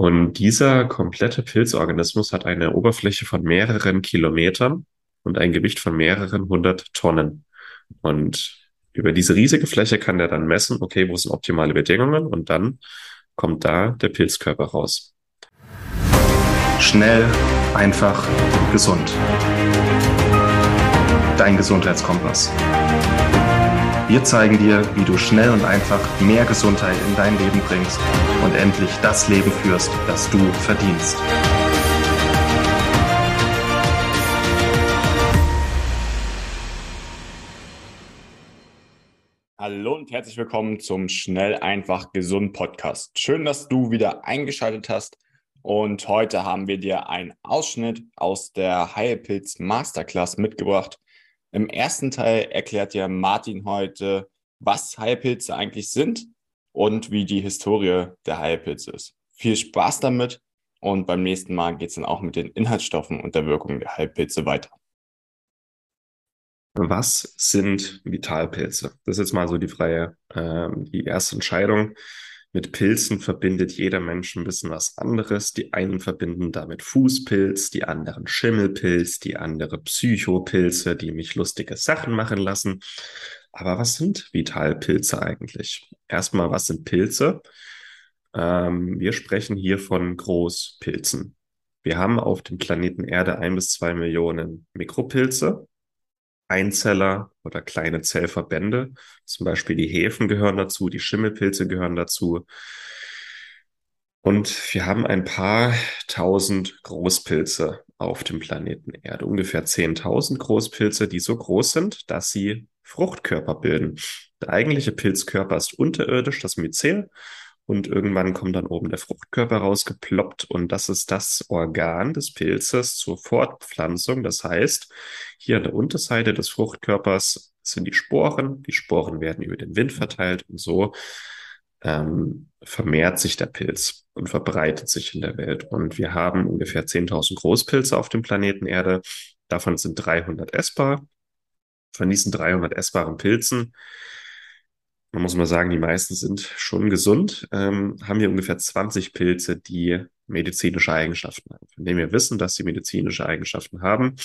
Und dieser komplette Pilzorganismus hat eine Oberfläche von mehreren Kilometern und ein Gewicht von mehreren hundert Tonnen. Und über diese riesige Fläche kann er dann messen, okay, wo sind optimale Bedingungen und dann kommt da der Pilzkörper raus. Schnell, einfach, gesund. Dein Gesundheitskompass. Wir zeigen dir, wie du schnell und einfach mehr Gesundheit in dein Leben bringst und endlich das Leben führst, das du verdienst. Hallo und herzlich willkommen zum Schnell, einfach, gesund Podcast. Schön, dass du wieder eingeschaltet hast. Und heute haben wir dir einen Ausschnitt aus der Heilpilz Masterclass mitgebracht. Im ersten Teil erklärt dir Martin heute, was Heilpilze eigentlich sind und wie die Historie der Heilpilze ist. Viel Spaß damit und beim nächsten Mal geht es dann auch mit den Inhaltsstoffen und der Wirkung der Heilpilze weiter. Was sind Vitalpilze? Das ist jetzt mal so die freie, äh, die erste Entscheidung. Mit Pilzen verbindet jeder Mensch ein bisschen was anderes. Die einen verbinden damit Fußpilz, die anderen Schimmelpilz, die andere Psychopilze, die mich lustige Sachen machen lassen. Aber was sind Vitalpilze eigentlich? Erstmal, was sind Pilze? Ähm, wir sprechen hier von Großpilzen. Wir haben auf dem Planeten Erde ein bis zwei Millionen Mikropilze. Einzeller oder kleine Zellverbände. Zum Beispiel die Hefen gehören dazu, die Schimmelpilze gehören dazu. Und wir haben ein paar tausend Großpilze auf dem Planeten Erde. Ungefähr 10.000 Großpilze, die so groß sind, dass sie Fruchtkörper bilden. Der eigentliche Pilzkörper ist unterirdisch, das Myzel und irgendwann kommt dann oben der Fruchtkörper rausgeploppt und das ist das Organ des Pilzes zur Fortpflanzung. Das heißt, hier an der Unterseite des Fruchtkörpers sind die Sporen. Die Sporen werden über den Wind verteilt und so ähm, vermehrt sich der Pilz und verbreitet sich in der Welt. Und wir haben ungefähr 10.000 Großpilze auf dem Planeten Erde. Davon sind 300 essbar. Von diesen 300 essbaren Pilzen man muss mal sagen, die meisten sind schon gesund, ähm, haben wir ungefähr 20 Pilze, die medizinische Eigenschaften haben, von denen wir wissen, dass sie medizinische Eigenschaften haben,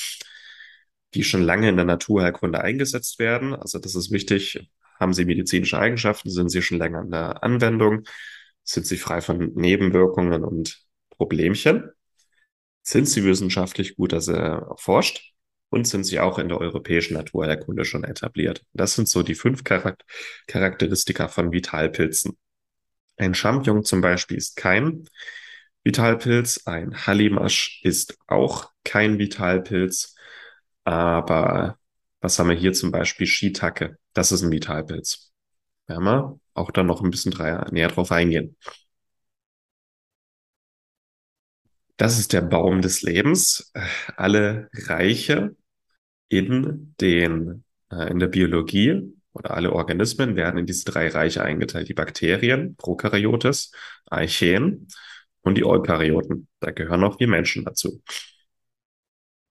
die schon lange in der Naturheilkunde eingesetzt werden. Also das ist wichtig. Haben sie medizinische Eigenschaften? Sind sie schon länger in der Anwendung? Sind sie frei von Nebenwirkungen und Problemchen? Sind sie wissenschaftlich gut also erforscht? Und sind sie auch in der europäischen Naturheilkunde schon etabliert. Das sind so die fünf Charakter Charakteristika von Vitalpilzen. Ein Champignon zum Beispiel ist kein Vitalpilz, ein Hallimasch ist auch kein Vitalpilz, aber was haben wir hier zum Beispiel? Shiitake, das ist ein Vitalpilz. Werden wir auch dann noch ein bisschen näher drauf eingehen. Das ist der Baum des Lebens. Alle Reiche in den, äh, in der Biologie oder alle Organismen werden in diese drei Reiche eingeteilt. Die Bakterien, Prokaryotes, Archeen und die Eukaryoten. Da gehören auch wir Menschen dazu.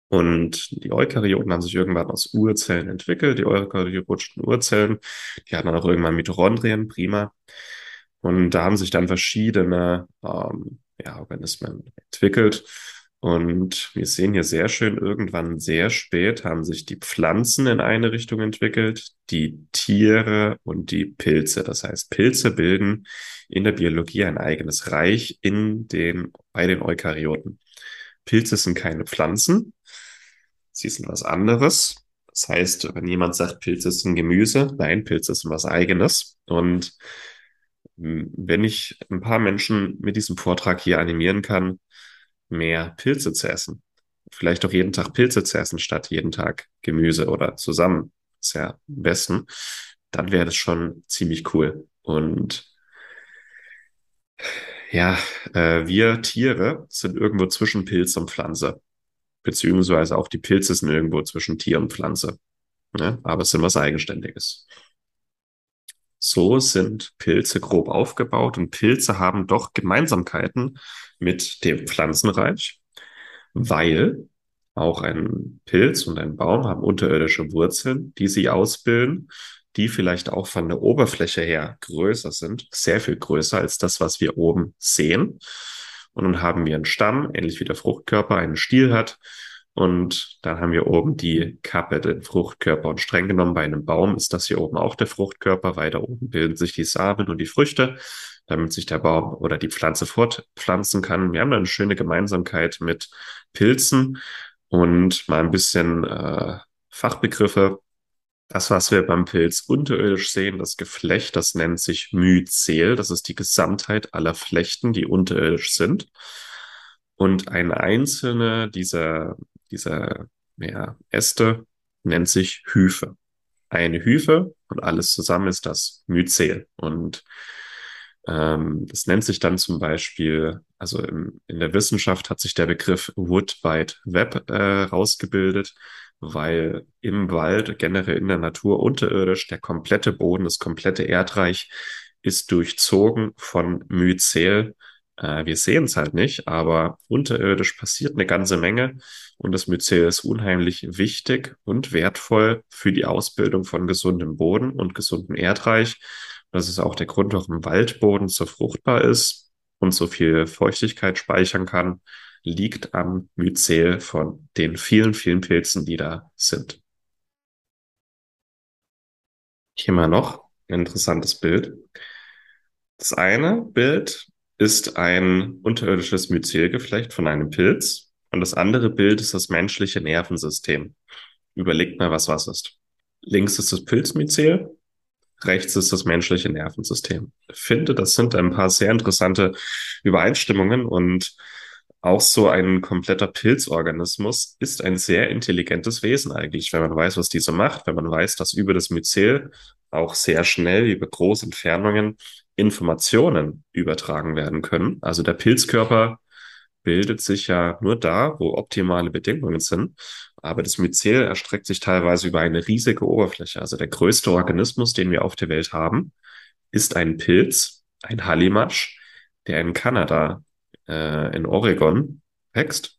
Und die Eukaryoten haben sich irgendwann aus Urzellen entwickelt. Die eukaryotischen Urzellen, die hatten dann auch irgendwann Mitochondrien, prima. Und da haben sich dann verschiedene ähm, ja, Organismen entwickelt. Und wir sehen hier sehr schön, irgendwann sehr spät haben sich die Pflanzen in eine Richtung entwickelt, die Tiere und die Pilze. Das heißt, Pilze bilden in der Biologie ein eigenes Reich in den, bei den Eukaryoten. Pilze sind keine Pflanzen. Sie sind was anderes. Das heißt, wenn jemand sagt, Pilze sind Gemüse, nein, Pilze sind was eigenes. Und hm, wenn ich ein paar Menschen mit diesem Vortrag hier animieren kann, mehr Pilze zu essen. Vielleicht auch jeden Tag Pilze zu essen, statt jeden Tag Gemüse oder zusammen. ist ja besten. Dann wäre das schon ziemlich cool. Und ja, äh, wir Tiere sind irgendwo zwischen Pilz und Pflanze. Beziehungsweise auch die Pilze sind irgendwo zwischen Tier und Pflanze. Ne? Aber es sind was Eigenständiges. So sind Pilze grob aufgebaut und Pilze haben doch Gemeinsamkeiten mit dem Pflanzenreich, weil auch ein Pilz und ein Baum haben unterirdische Wurzeln, die sie ausbilden, die vielleicht auch von der Oberfläche her größer sind, sehr viel größer als das, was wir oben sehen. Und dann haben wir einen Stamm, ähnlich wie der Fruchtkörper einen Stiel hat. Und dann haben wir oben die Kappe, den Fruchtkörper. Und streng genommen bei einem Baum ist das hier oben auch der Fruchtkörper. Weiter oben bilden sich die Samen und die Früchte, damit sich der Baum oder die Pflanze fortpflanzen kann. Wir haben da eine schöne Gemeinsamkeit mit Pilzen und mal ein bisschen äh, Fachbegriffe. Das, was wir beim Pilz unterirdisch sehen, das Geflecht, das nennt sich Myzel. Das ist die Gesamtheit aller Flechten, die unterirdisch sind. Und ein einzelne dieser, dieser ja, Äste nennt sich Hyphe. Eine Hyphe und alles zusammen ist das Myzel. Und ähm, das nennt sich dann zum Beispiel, also im, in der Wissenschaft hat sich der Begriff Wood Wide Web äh, rausgebildet weil im Wald, generell in der Natur unterirdisch, der komplette Boden, das komplette Erdreich ist durchzogen von Myzel. Äh, wir sehen es halt nicht, aber unterirdisch passiert eine ganze Menge und das Myzel ist unheimlich wichtig und wertvoll für die Ausbildung von gesundem Boden und gesundem Erdreich. Das ist auch der Grund, warum Waldboden so fruchtbar ist und so viel Feuchtigkeit speichern kann liegt am Myzel von den vielen, vielen Pilzen, die da sind. Hier mal noch ein interessantes Bild. Das eine Bild ist ein unterirdisches Myzelgeflecht von einem Pilz und das andere Bild ist das menschliche Nervensystem. Überlegt mal, was was ist. Links ist das Pilzmyzel, rechts ist das menschliche Nervensystem. Ich finde, das sind ein paar sehr interessante Übereinstimmungen und auch so ein kompletter Pilzorganismus ist ein sehr intelligentes Wesen eigentlich, wenn man weiß, was diese macht, wenn man weiß, dass über das Myzel auch sehr schnell über große Entfernungen Informationen übertragen werden können. Also der Pilzkörper bildet sich ja nur da, wo optimale Bedingungen sind. Aber das Myzel erstreckt sich teilweise über eine riesige Oberfläche. Also der größte Organismus, den wir auf der Welt haben, ist ein Pilz, ein Hallimasch, der in Kanada äh, in Oregon wächst.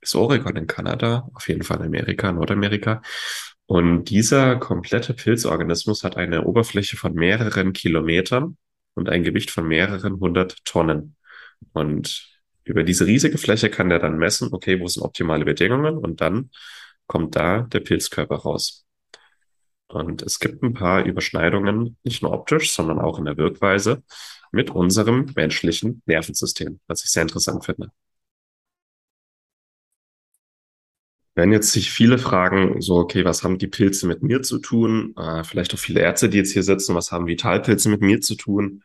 Ist Oregon in Kanada? Auf jeden Fall Amerika, Nordamerika. Und dieser komplette Pilzorganismus hat eine Oberfläche von mehreren Kilometern und ein Gewicht von mehreren hundert Tonnen. Und über diese riesige Fläche kann der dann messen, okay, wo sind optimale Bedingungen? Und dann kommt da der Pilzkörper raus. Und es gibt ein paar Überschneidungen, nicht nur optisch, sondern auch in der Wirkweise mit unserem menschlichen Nervensystem, was ich sehr interessant finde. Wenn jetzt sich viele fragen, so, okay, was haben die Pilze mit mir zu tun? Äh, vielleicht auch viele Ärzte, die jetzt hier sitzen, was haben Vitalpilze mit mir zu tun?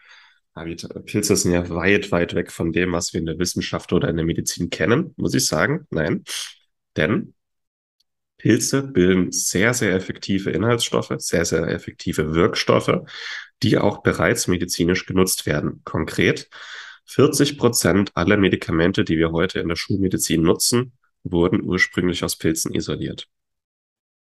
Äh, Pilze sind ja weit, weit weg von dem, was wir in der Wissenschaft oder in der Medizin kennen, muss ich sagen. Nein, denn Pilze bilden sehr, sehr effektive Inhaltsstoffe, sehr, sehr effektive Wirkstoffe, die auch bereits medizinisch genutzt werden. Konkret 40 Prozent aller Medikamente, die wir heute in der Schulmedizin nutzen, wurden ursprünglich aus Pilzen isoliert.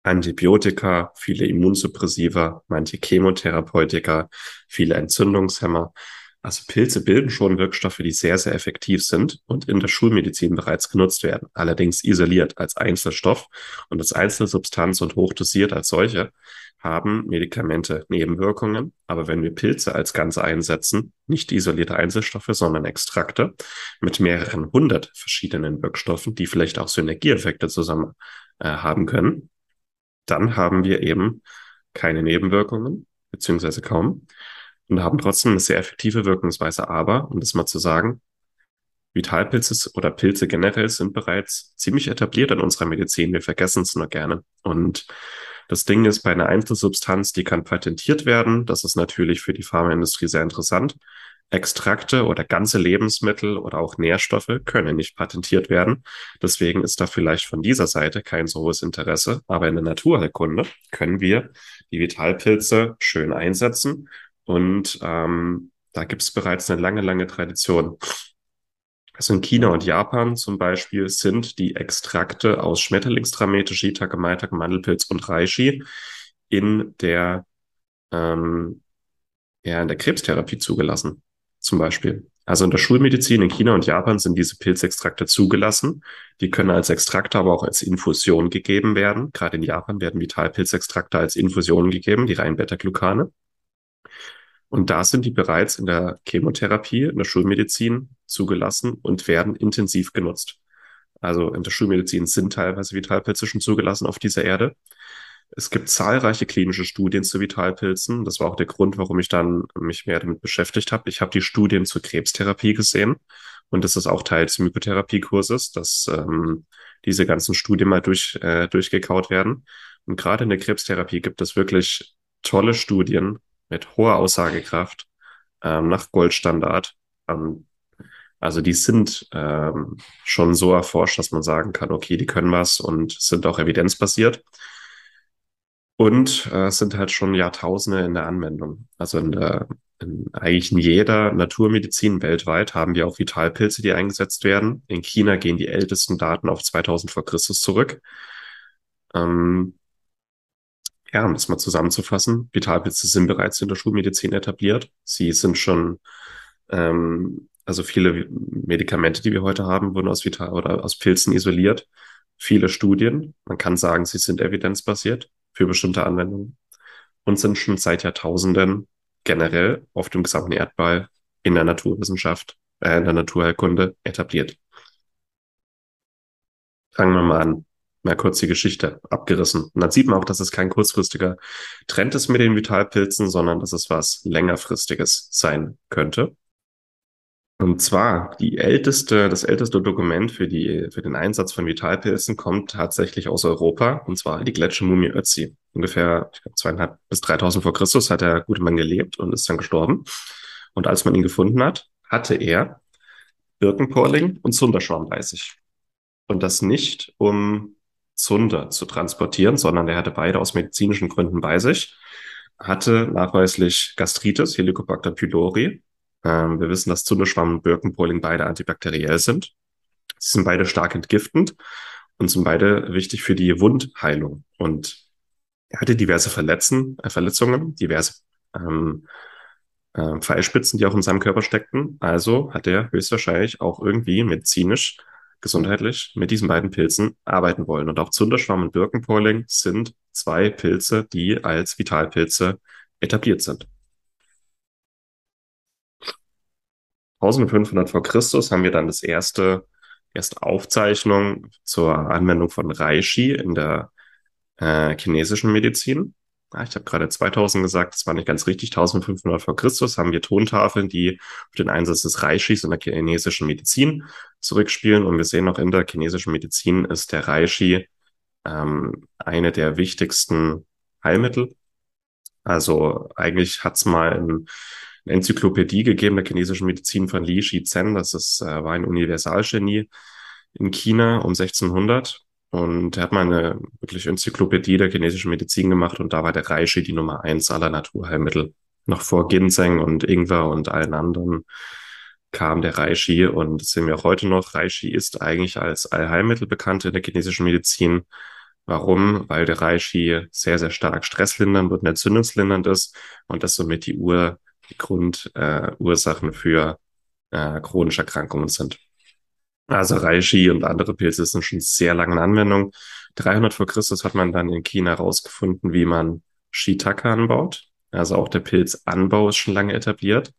Antibiotika, viele Immunsuppressiva, manche Chemotherapeutika, viele Entzündungshemmer. Also Pilze bilden schon Wirkstoffe, die sehr, sehr effektiv sind und in der Schulmedizin bereits genutzt werden. Allerdings isoliert als Einzelstoff und als Einzelsubstanz und hochdosiert als solche haben Medikamente Nebenwirkungen. Aber wenn wir Pilze als Ganze einsetzen, nicht isolierte Einzelstoffe, sondern Extrakte mit mehreren hundert verschiedenen Wirkstoffen, die vielleicht auch Synergieeffekte zusammen äh, haben können, dann haben wir eben keine Nebenwirkungen, beziehungsweise kaum und haben trotzdem eine sehr effektive Wirkungsweise. Aber, um das mal zu sagen, Vitalpilze oder Pilze generell sind bereits ziemlich etabliert in unserer Medizin. Wir vergessen es nur gerne. Und das Ding ist, bei einer Einzelsubstanz, die kann patentiert werden. Das ist natürlich für die Pharmaindustrie sehr interessant. Extrakte oder ganze Lebensmittel oder auch Nährstoffe können nicht patentiert werden. Deswegen ist da vielleicht von dieser Seite kein so hohes Interesse. Aber in der Naturheilkunde können wir die Vitalpilze schön einsetzen und ähm, da gibt es bereits eine lange, lange Tradition. Also in China und Japan zum Beispiel sind die Extrakte aus Schmetterlingstramete, Shiitake, Maitake, Mandelpilz und Reishi in der, ähm, ja, in der Krebstherapie zugelassen. Zum Beispiel. Also in der Schulmedizin in China und Japan sind diese Pilzextrakte zugelassen. Die können als Extrakte, aber auch als Infusion gegeben werden. Gerade in Japan werden Vitalpilzextrakte als Infusion gegeben, die rein Beta-Glucane. Und da sind die bereits in der Chemotherapie, in der Schulmedizin zugelassen und werden intensiv genutzt. Also in der Schulmedizin sind teilweise Vitalpilze schon zugelassen auf dieser Erde. Es gibt zahlreiche klinische Studien zu Vitalpilzen. Das war auch der Grund, warum ich dann mich mehr damit beschäftigt habe. Ich habe die Studien zur Krebstherapie gesehen und das ist auch Teil des Mykotherapiekurses, dass ähm, diese ganzen Studien mal durch, äh, durchgekaut werden. Und gerade in der Krebstherapie gibt es wirklich tolle Studien mit hoher Aussagekraft ähm, nach Goldstandard. Ähm, also die sind ähm, schon so erforscht, dass man sagen kann, okay, die können was und sind auch evidenzbasiert. Und äh, sind halt schon Jahrtausende in der Anwendung. Also in der, in, eigentlich in jeder Naturmedizin weltweit haben wir auch Vitalpilze, die eingesetzt werden. In China gehen die ältesten Daten auf 2000 vor Christus zurück. Ähm, ja, um das mal zusammenzufassen, Vitalpilze sind bereits in der Schulmedizin etabliert. Sie sind schon, ähm, also viele Medikamente, die wir heute haben, wurden aus Vital oder aus Pilzen isoliert. Viele Studien, man kann sagen, sie sind evidenzbasiert für bestimmte Anwendungen und sind schon seit Jahrtausenden generell auf dem gesamten Erdball in der Naturwissenschaft, äh, in der Naturheilkunde etabliert. Fangen wir mal an mal kurz die Geschichte abgerissen. Und dann sieht man auch, dass es kein kurzfristiger Trend ist mit den Vitalpilzen, sondern dass es was längerfristiges sein könnte. Und zwar die älteste, das älteste Dokument für die, für den Einsatz von Vitalpilzen kommt tatsächlich aus Europa, und zwar die Gletschermumie Ötzi. Ungefähr, ich glaube, zweieinhalb bis dreitausend vor Christus hat der gute Mann gelebt und ist dann gestorben. Und als man ihn gefunden hat, hatte er Birkenporling und Sunderschwamm bei sich. Und das nicht, um Zunder zu transportieren, sondern er hatte beide aus medizinischen Gründen bei sich. Hatte nachweislich Gastritis, Helicobacter pylori. Ähm, wir wissen, dass Zunderschwamm und Birkenpoling beide antibakteriell sind. Sie sind beide stark entgiftend und sind beide wichtig für die Wundheilung. Und er hatte diverse Verletzen, äh, Verletzungen, diverse ähm, äh, Pfeilspitzen, die auch in seinem Körper steckten. Also hat er höchstwahrscheinlich auch irgendwie medizinisch gesundheitlich mit diesen beiden Pilzen arbeiten wollen. Und auch Zunderschwamm und Birkenpoling sind zwei Pilze, die als Vitalpilze etabliert sind. 1500 vor Christus haben wir dann das erste, erste Aufzeichnung zur Anwendung von Reishi in der äh, chinesischen Medizin. Ja, ich habe gerade 2000 gesagt, das war nicht ganz richtig. 1500 vor Christus haben wir Tontafeln, die auf den Einsatz des Reishis in der chinesischen Medizin zurückspielen. Und wir sehen auch in der chinesischen Medizin ist der Reishi ähm, eine der wichtigsten Heilmittel. Also eigentlich hat es mal ein, eine Enzyklopädie gegeben der chinesischen Medizin von Li Shizhen. Das ist, äh, war ein Universalgenie in China um 1600 und er hat mal eine wirklich Enzyklopädie der chinesischen Medizin gemacht und da war der Reishi die Nummer eins aller Naturheilmittel. Noch vor Ginseng und Ingwer und allen anderen kam der Reishi und das sehen wir auch heute noch. Reishi ist eigentlich als Allheilmittel bekannt in der chinesischen Medizin. Warum? Weil der Reishi sehr, sehr stark stresslindernd und entzündungslindernd ist und das somit die Ur, die Grundursachen äh, für äh, chronische Erkrankungen sind. Also Reishi und andere Pilze sind schon sehr lange in Anwendung. 300 vor Christus hat man dann in China herausgefunden, wie man Shiitake anbaut. Also auch der Pilzanbau ist schon lange etabliert.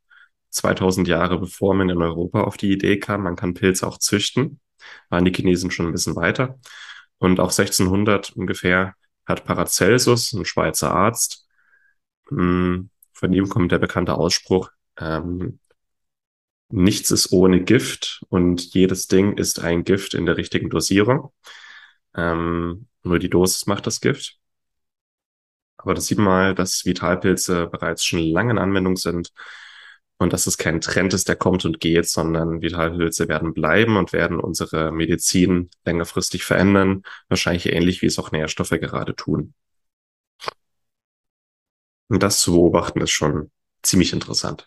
2000 Jahre bevor man in Europa auf die Idee kam, man kann Pilze auch züchten, waren die Chinesen schon ein bisschen weiter. Und auch 1600 ungefähr hat Paracelsus, ein Schweizer Arzt, hm, von ihm kommt der bekannte Ausspruch, ähm, nichts ist ohne Gift und jedes Ding ist ein Gift in der richtigen Dosierung. Ähm, nur die Dosis macht das Gift. Aber das sieht man mal, dass Vitalpilze bereits schon lange in Anwendung sind und dass es kein Trend ist, der kommt und geht, sondern Vitalpilze werden bleiben und werden unsere Medizin längerfristig verändern, wahrscheinlich ähnlich wie es auch Nährstoffe gerade tun. Und das zu beobachten ist schon ziemlich interessant.